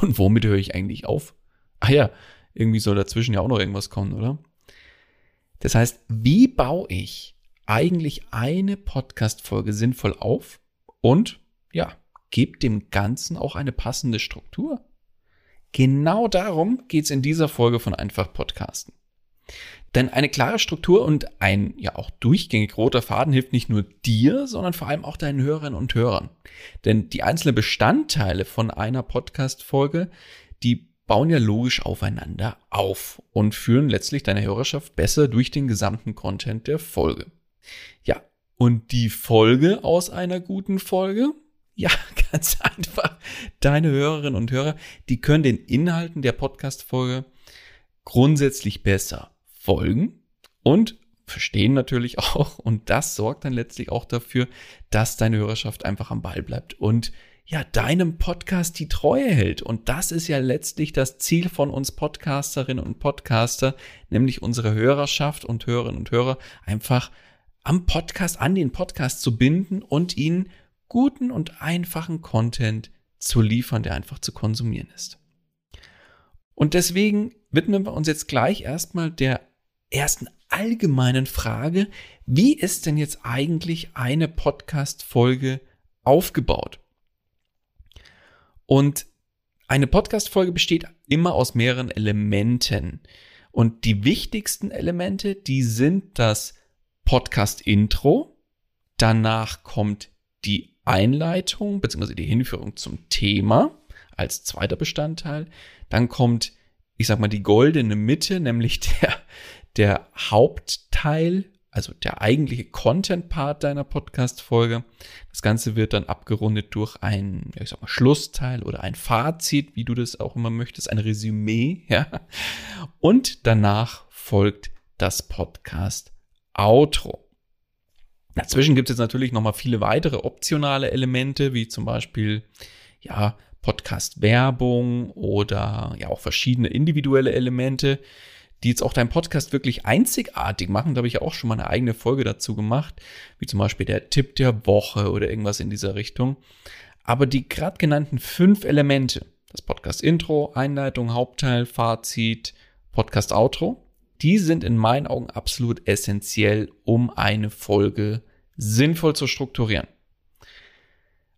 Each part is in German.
Und womit höre ich eigentlich auf? Ah ja, irgendwie soll dazwischen ja auch noch irgendwas kommen, oder? Das heißt, wie baue ich eigentlich eine Podcast-Folge sinnvoll auf und ja, gebe dem Ganzen auch eine passende Struktur? Genau darum geht es in dieser Folge von Einfach Podcasten. Denn eine klare Struktur und ein ja auch durchgängig roter Faden hilft nicht nur dir, sondern vor allem auch deinen Hörerinnen und Hörern. Denn die einzelnen Bestandteile von einer Podcast-Folge, die bauen ja logisch aufeinander auf und führen letztlich deine Hörerschaft besser durch den gesamten Content der Folge. Ja, und die Folge aus einer guten Folge? Ja, ganz einfach. Deine Hörerinnen und Hörer, die können den Inhalten der Podcast-Folge grundsätzlich besser folgen und verstehen natürlich auch. Und das sorgt dann letztlich auch dafür, dass deine Hörerschaft einfach am Ball bleibt und ja, deinem Podcast die Treue hält. Und das ist ja letztlich das Ziel von uns Podcasterinnen und Podcaster, nämlich unsere Hörerschaft und Hörerinnen und Hörer einfach am Podcast, an den Podcast zu binden und ihnen guten und einfachen Content zu liefern, der einfach zu konsumieren ist. Und deswegen widmen wir uns jetzt gleich erstmal der ersten allgemeinen Frage, wie ist denn jetzt eigentlich eine Podcast-Folge aufgebaut? Und eine Podcast-Folge besteht immer aus mehreren Elementen. Und die wichtigsten Elemente, die sind das Podcast-Intro, danach kommt die Einleitung bzw. die Hinführung zum Thema als zweiter Bestandteil, dann kommt, ich sag mal, die goldene Mitte, nämlich der, der Hauptteil, also der eigentliche Content-Part deiner Podcast-Folge. Das Ganze wird dann abgerundet durch ein, ich sag mal, Schlussteil oder ein Fazit, wie du das auch immer möchtest, ein Resümee, ja. Und danach folgt das Podcast-Outro. Dazwischen gibt es jetzt natürlich nochmal viele weitere optionale Elemente, wie zum Beispiel, ja, Podcast-Werbung oder ja auch verschiedene individuelle Elemente, die jetzt auch deinen Podcast wirklich einzigartig machen. Da habe ich ja auch schon mal eine eigene Folge dazu gemacht, wie zum Beispiel der Tipp der Woche oder irgendwas in dieser Richtung. Aber die gerade genannten fünf Elemente, das Podcast-Intro, Einleitung, Hauptteil, Fazit, Podcast-Outro, die sind in meinen Augen absolut essentiell, um eine Folge sinnvoll zu strukturieren.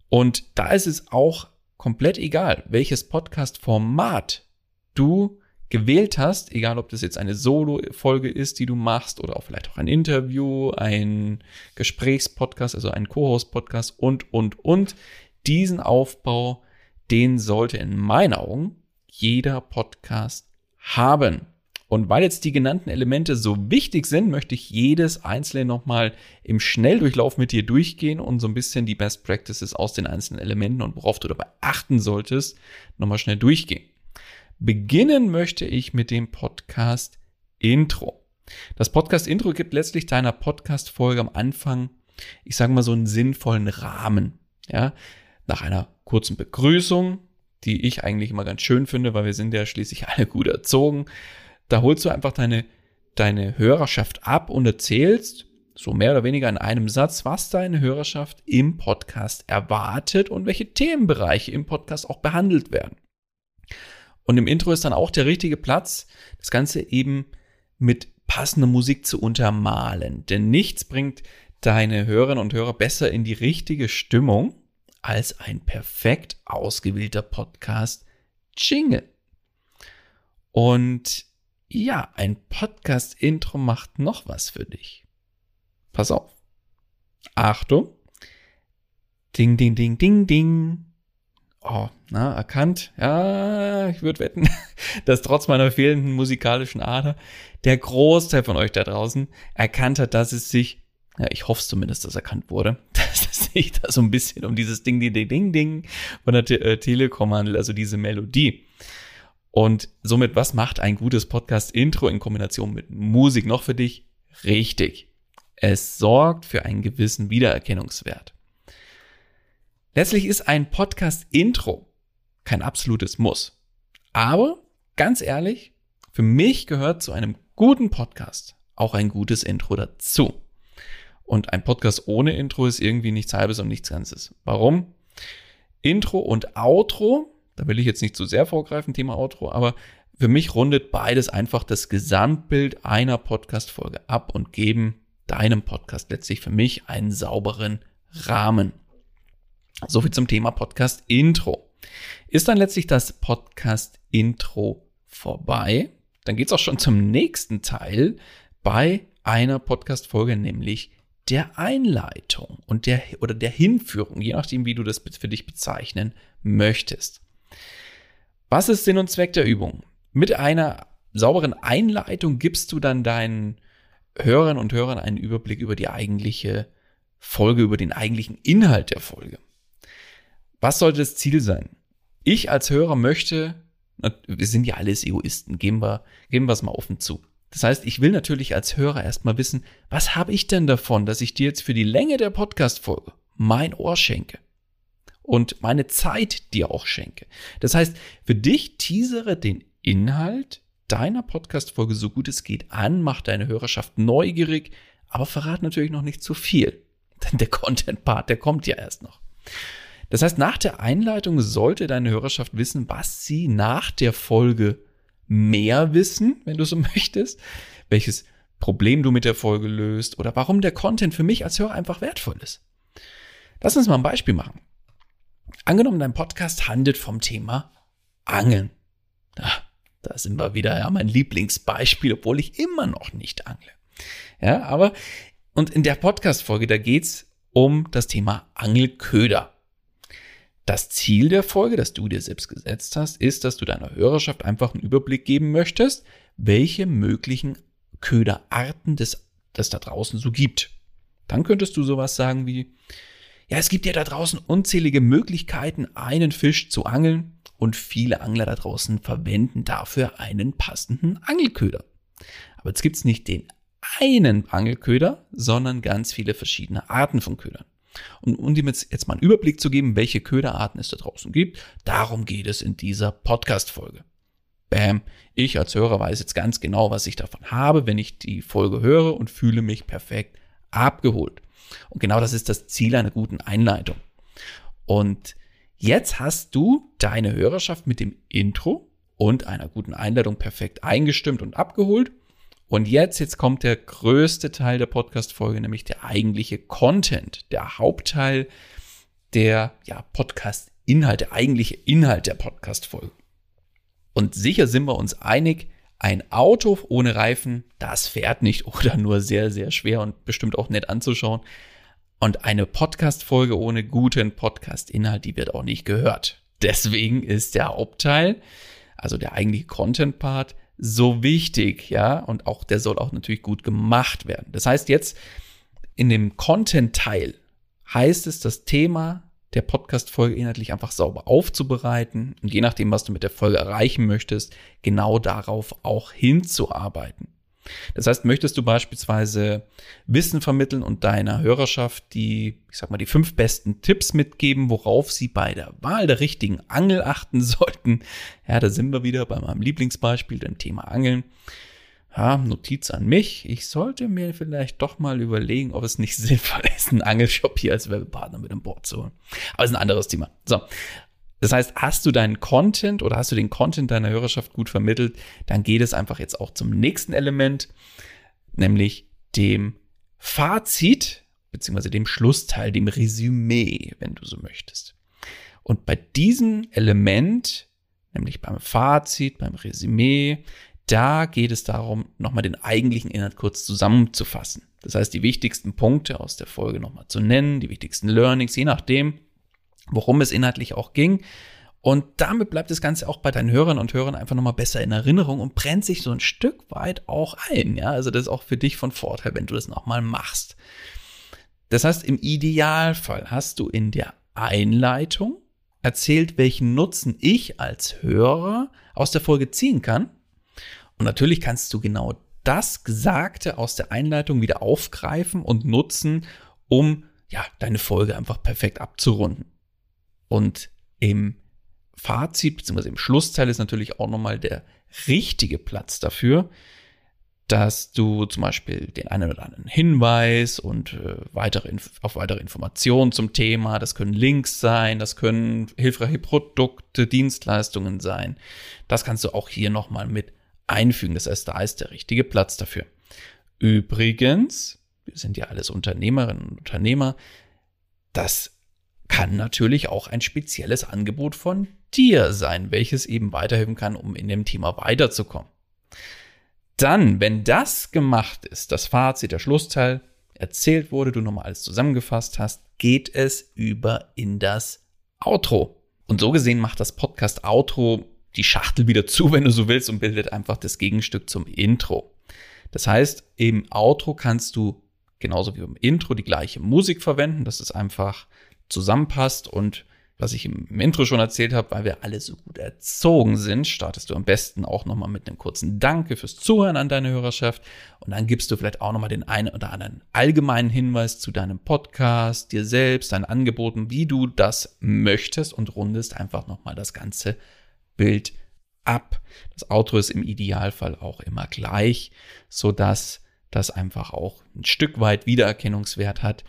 Und da ist es auch komplett egal, welches Podcast-Format du gewählt hast, egal ob das jetzt eine Solo-Folge ist, die du machst, oder auch vielleicht auch ein Interview, ein Gesprächspodcast, also ein Co-Host-Podcast und, und, und. Diesen Aufbau, den sollte in meinen Augen jeder Podcast haben. Und weil jetzt die genannten Elemente so wichtig sind, möchte ich jedes einzelne nochmal im Schnelldurchlauf mit dir durchgehen und so ein bisschen die Best Practices aus den einzelnen Elementen und worauf du dabei achten solltest, nochmal schnell durchgehen. Beginnen möchte ich mit dem Podcast Intro. Das Podcast Intro gibt letztlich deiner Podcast Folge am Anfang, ich sage mal so einen sinnvollen Rahmen. Ja, nach einer kurzen Begrüßung, die ich eigentlich immer ganz schön finde, weil wir sind ja schließlich alle gut erzogen. Da holst du einfach deine, deine Hörerschaft ab und erzählst, so mehr oder weniger in einem Satz, was deine Hörerschaft im Podcast erwartet und welche Themenbereiche im Podcast auch behandelt werden. Und im Intro ist dann auch der richtige Platz, das Ganze eben mit passender Musik zu untermalen. Denn nichts bringt deine Hörerinnen und Hörer besser in die richtige Stimmung als ein perfekt ausgewählter Podcast Jingle. Und ja, ein Podcast-Intro macht noch was für dich. Pass auf. Achtung. Ding, ding, ding, ding, ding. Oh, na, erkannt. Ja, ich würde wetten, dass trotz meiner fehlenden musikalischen Ader der Großteil von euch da draußen erkannt hat, dass es sich, ja, ich hoffe zumindest, dass erkannt wurde, dass es sich da so ein bisschen um dieses Ding, Ding, Ding, Ding, Ding von der Te äh, Telekom handelt, also diese Melodie. Und somit, was macht ein gutes Podcast-Intro in Kombination mit Musik noch für dich? Richtig. Es sorgt für einen gewissen Wiedererkennungswert. Letztlich ist ein Podcast-Intro kein absolutes Muss. Aber ganz ehrlich, für mich gehört zu einem guten Podcast auch ein gutes Intro dazu. Und ein Podcast ohne Intro ist irgendwie nichts Halbes und nichts Ganzes. Warum? Intro und Outro da will ich jetzt nicht zu sehr vorgreifen, Thema Outro, aber für mich rundet beides einfach das Gesamtbild einer Podcast-Folge ab und geben deinem Podcast letztlich für mich einen sauberen Rahmen. Soviel zum Thema Podcast Intro. Ist dann letztlich das Podcast Intro vorbei? Dann geht's auch schon zum nächsten Teil bei einer Podcast-Folge, nämlich der Einleitung und der oder der Hinführung, je nachdem, wie du das für dich bezeichnen möchtest. Was ist Sinn und Zweck der Übung? Mit einer sauberen Einleitung gibst du dann deinen Hörern und Hörern einen Überblick über die eigentliche Folge, über den eigentlichen Inhalt der Folge. Was sollte das Ziel sein? Ich als Hörer möchte, wir sind ja alles Egoisten, geben wir, geben wir es mal offen zu. Das heißt, ich will natürlich als Hörer erstmal wissen, was habe ich denn davon, dass ich dir jetzt für die Länge der Podcast-Folge mein Ohr schenke? Und meine Zeit dir auch schenke. Das heißt, für dich teasere den Inhalt deiner Podcast-Folge so gut es geht an, mach deine Hörerschaft neugierig, aber verrat natürlich noch nicht zu viel. Denn der Content-Part, der kommt ja erst noch. Das heißt, nach der Einleitung sollte deine Hörerschaft wissen, was sie nach der Folge mehr wissen, wenn du so möchtest, welches Problem du mit der Folge löst oder warum der Content für mich als Hörer einfach wertvoll ist. Lass uns mal ein Beispiel machen. Angenommen, dein Podcast handelt vom Thema Angeln. Ah, da sind wir wieder, ja, mein Lieblingsbeispiel, obwohl ich immer noch nicht angle. Ja, aber, und in der Podcast-Folge, da geht's um das Thema Angelköder. Das Ziel der Folge, das du dir selbst gesetzt hast, ist, dass du deiner Hörerschaft einfach einen Überblick geben möchtest, welche möglichen Köderarten es da draußen so gibt. Dann könntest du sowas sagen wie, ja, es gibt ja da draußen unzählige Möglichkeiten, einen Fisch zu angeln und viele Angler da draußen verwenden dafür einen passenden Angelköder. Aber jetzt gibt's nicht den einen Angelköder, sondern ganz viele verschiedene Arten von Ködern. Und um dir jetzt mal einen Überblick zu geben, welche Köderarten es da draußen gibt, darum geht es in dieser Podcast-Folge. Bam, ich als Hörer weiß jetzt ganz genau, was ich davon habe, wenn ich die Folge höre und fühle mich perfekt abgeholt. Und genau das ist das Ziel einer guten Einleitung. Und jetzt hast du deine Hörerschaft mit dem Intro und einer guten Einleitung perfekt eingestimmt und abgeholt. Und jetzt, jetzt kommt der größte Teil der Podcast-Folge, nämlich der eigentliche Content, der Hauptteil der ja, Podcast-Inhalt, der eigentliche Inhalt der Podcast-Folge. Und sicher sind wir uns einig, ein Auto ohne Reifen, das fährt nicht oder nur sehr, sehr schwer und bestimmt auch nett anzuschauen. Und eine Podcast-Folge ohne guten Podcast-Inhalt, die wird auch nicht gehört. Deswegen ist der Hauptteil, also der eigentliche Content-Part, so wichtig, ja, und auch der soll auch natürlich gut gemacht werden. Das heißt jetzt in dem Content-Teil heißt es, das Thema der Podcast-Folge inhaltlich einfach sauber aufzubereiten und je nachdem, was du mit der Folge erreichen möchtest, genau darauf auch hinzuarbeiten. Das heißt, möchtest du beispielsweise Wissen vermitteln und deiner Hörerschaft die, ich sag mal, die fünf besten Tipps mitgeben, worauf sie bei der Wahl der richtigen Angel achten sollten. Ja, da sind wir wieder bei meinem Lieblingsbeispiel, dem Thema Angeln. Ja, Notiz an mich. Ich sollte mir vielleicht doch mal überlegen, ob es nicht sinnvoll ist, einen Angelshop hier als Werbepartner mit an Bord zu holen. Aber es ist ein anderes Thema. So. Das heißt, hast du deinen Content oder hast du den Content deiner Hörerschaft gut vermittelt, dann geht es einfach jetzt auch zum nächsten Element, nämlich dem Fazit beziehungsweise dem Schlussteil, dem Resümee, wenn du so möchtest. Und bei diesem Element, nämlich beim Fazit, beim Resümee, da geht es darum, nochmal den eigentlichen Inhalt kurz zusammenzufassen. Das heißt, die wichtigsten Punkte aus der Folge nochmal zu nennen, die wichtigsten Learnings, je nachdem, worum es inhaltlich auch ging. Und damit bleibt das Ganze auch bei deinen Hörern und Hörern einfach nochmal besser in Erinnerung und brennt sich so ein Stück weit auch ein. Ja, also das ist auch für dich von Vorteil, wenn du das nochmal machst. Das heißt, im Idealfall hast du in der Einleitung erzählt, welchen Nutzen ich als Hörer aus der Folge ziehen kann. Und natürlich kannst du genau das Gesagte aus der Einleitung wieder aufgreifen und nutzen, um ja, deine Folge einfach perfekt abzurunden. Und im Fazit bzw. im Schlussteil ist natürlich auch nochmal der richtige Platz dafür, dass du zum Beispiel den einen oder anderen Hinweis und äh, weitere auf weitere Informationen zum Thema, das können Links sein, das können hilfreiche Produkte, Dienstleistungen sein. Das kannst du auch hier nochmal mit einfügen. Das heißt, da ist der richtige Platz dafür. Übrigens, wir sind ja alles Unternehmerinnen und Unternehmer, das kann natürlich auch ein spezielles Angebot von dir sein, welches eben weiterhelfen kann, um in dem Thema weiterzukommen. Dann, wenn das gemacht ist, das Fazit, der Schlussteil erzählt wurde, du nochmal alles zusammengefasst hast, geht es über in das Outro. Und so gesehen macht das Podcast Outro die Schachtel wieder zu, wenn du so willst, und bildet einfach das Gegenstück zum Intro. Das heißt, im Outro kannst du genauso wie im Intro die gleiche Musik verwenden. Das ist einfach zusammenpasst und was ich im Intro schon erzählt habe, weil wir alle so gut erzogen sind, startest du am besten auch nochmal mit einem kurzen Danke fürs Zuhören an deine Hörerschaft und dann gibst du vielleicht auch nochmal den einen oder anderen allgemeinen Hinweis zu deinem Podcast, dir selbst, deinen Angeboten, wie du das möchtest und rundest einfach nochmal das ganze Bild ab. Das Outro ist im Idealfall auch immer gleich, so dass das einfach auch ein Stück weit Wiedererkennungswert hat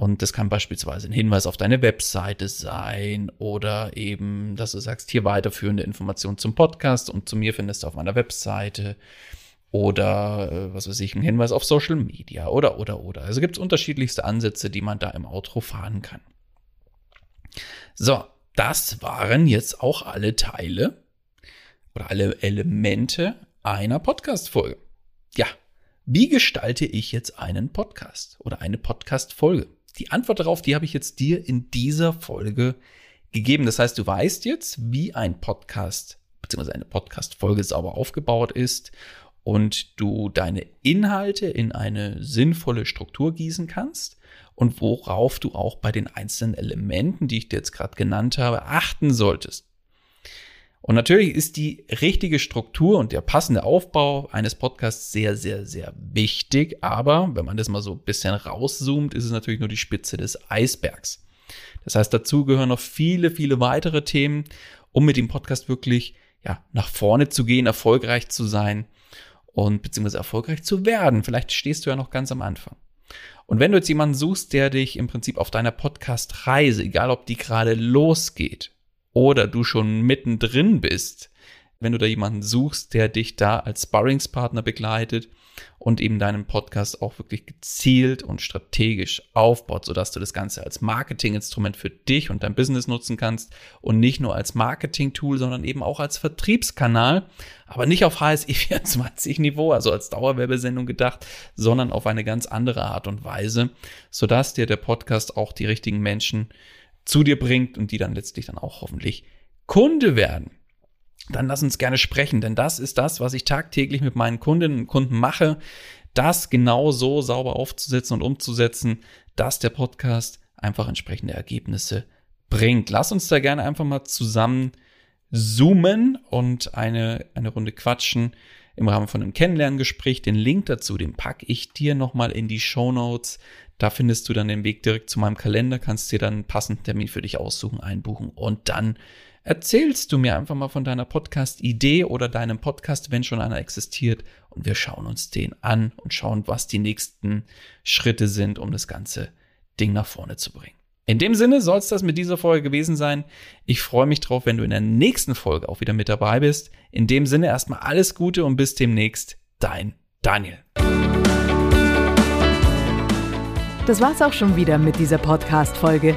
und das kann beispielsweise ein Hinweis auf deine Webseite sein oder eben, dass du sagst, hier weiterführende Informationen zum Podcast und zu mir findest du auf meiner Webseite oder äh, was weiß ich, ein Hinweis auf Social Media oder oder oder. Also gibt es unterschiedlichste Ansätze, die man da im Outro fahren kann. So, das waren jetzt auch alle Teile oder alle Elemente einer Podcast-Folge. Ja, wie gestalte ich jetzt einen Podcast oder eine Podcast-Folge? Die Antwort darauf, die habe ich jetzt dir in dieser Folge gegeben. Das heißt, du weißt jetzt, wie ein Podcast bzw. eine Podcast-Folge sauber aufgebaut ist und du deine Inhalte in eine sinnvolle Struktur gießen kannst und worauf du auch bei den einzelnen Elementen, die ich dir jetzt gerade genannt habe, achten solltest. Und natürlich ist die richtige Struktur und der passende Aufbau eines Podcasts sehr, sehr, sehr wichtig. Aber wenn man das mal so ein bisschen rauszoomt, ist es natürlich nur die Spitze des Eisbergs. Das heißt, dazu gehören noch viele, viele weitere Themen, um mit dem Podcast wirklich ja, nach vorne zu gehen, erfolgreich zu sein und beziehungsweise erfolgreich zu werden. Vielleicht stehst du ja noch ganz am Anfang. Und wenn du jetzt jemanden suchst, der dich im Prinzip auf deiner Podcast-Reise, egal ob die gerade losgeht oder du schon mittendrin bist, wenn du da jemanden suchst, der dich da als Sparringspartner begleitet und eben deinen Podcast auch wirklich gezielt und strategisch aufbaut, sodass du das Ganze als Marketinginstrument für dich und dein Business nutzen kannst und nicht nur als Marketing-Tool, sondern eben auch als Vertriebskanal, aber nicht auf HSI 24 Niveau, also als Dauerwerbesendung gedacht, sondern auf eine ganz andere Art und Weise, sodass dir der Podcast auch die richtigen Menschen zu dir bringt und die dann letztlich dann auch hoffentlich Kunde werden. Dann lass uns gerne sprechen, denn das ist das, was ich tagtäglich mit meinen Kundinnen und Kunden mache, das genau so sauber aufzusetzen und umzusetzen, dass der Podcast einfach entsprechende Ergebnisse bringt. Lass uns da gerne einfach mal zusammen zoomen und eine, eine Runde quatschen im Rahmen von einem Kennenlerngespräch. Den Link dazu, den packe ich dir nochmal in die Show Notes. Da findest du dann den Weg direkt zu meinem Kalender, kannst dir dann einen passenden Termin für dich aussuchen, einbuchen und dann erzählst du mir einfach mal von deiner Podcast-Idee oder deinem Podcast, wenn schon einer existiert und wir schauen uns den an und schauen, was die nächsten Schritte sind, um das ganze Ding nach vorne zu bringen. In dem Sinne soll es das mit dieser Folge gewesen sein. Ich freue mich drauf, wenn du in der nächsten Folge auch wieder mit dabei bist. In dem Sinne erstmal alles Gute und bis demnächst. Dein Daniel. Das war's auch schon wieder mit dieser Podcast-Folge.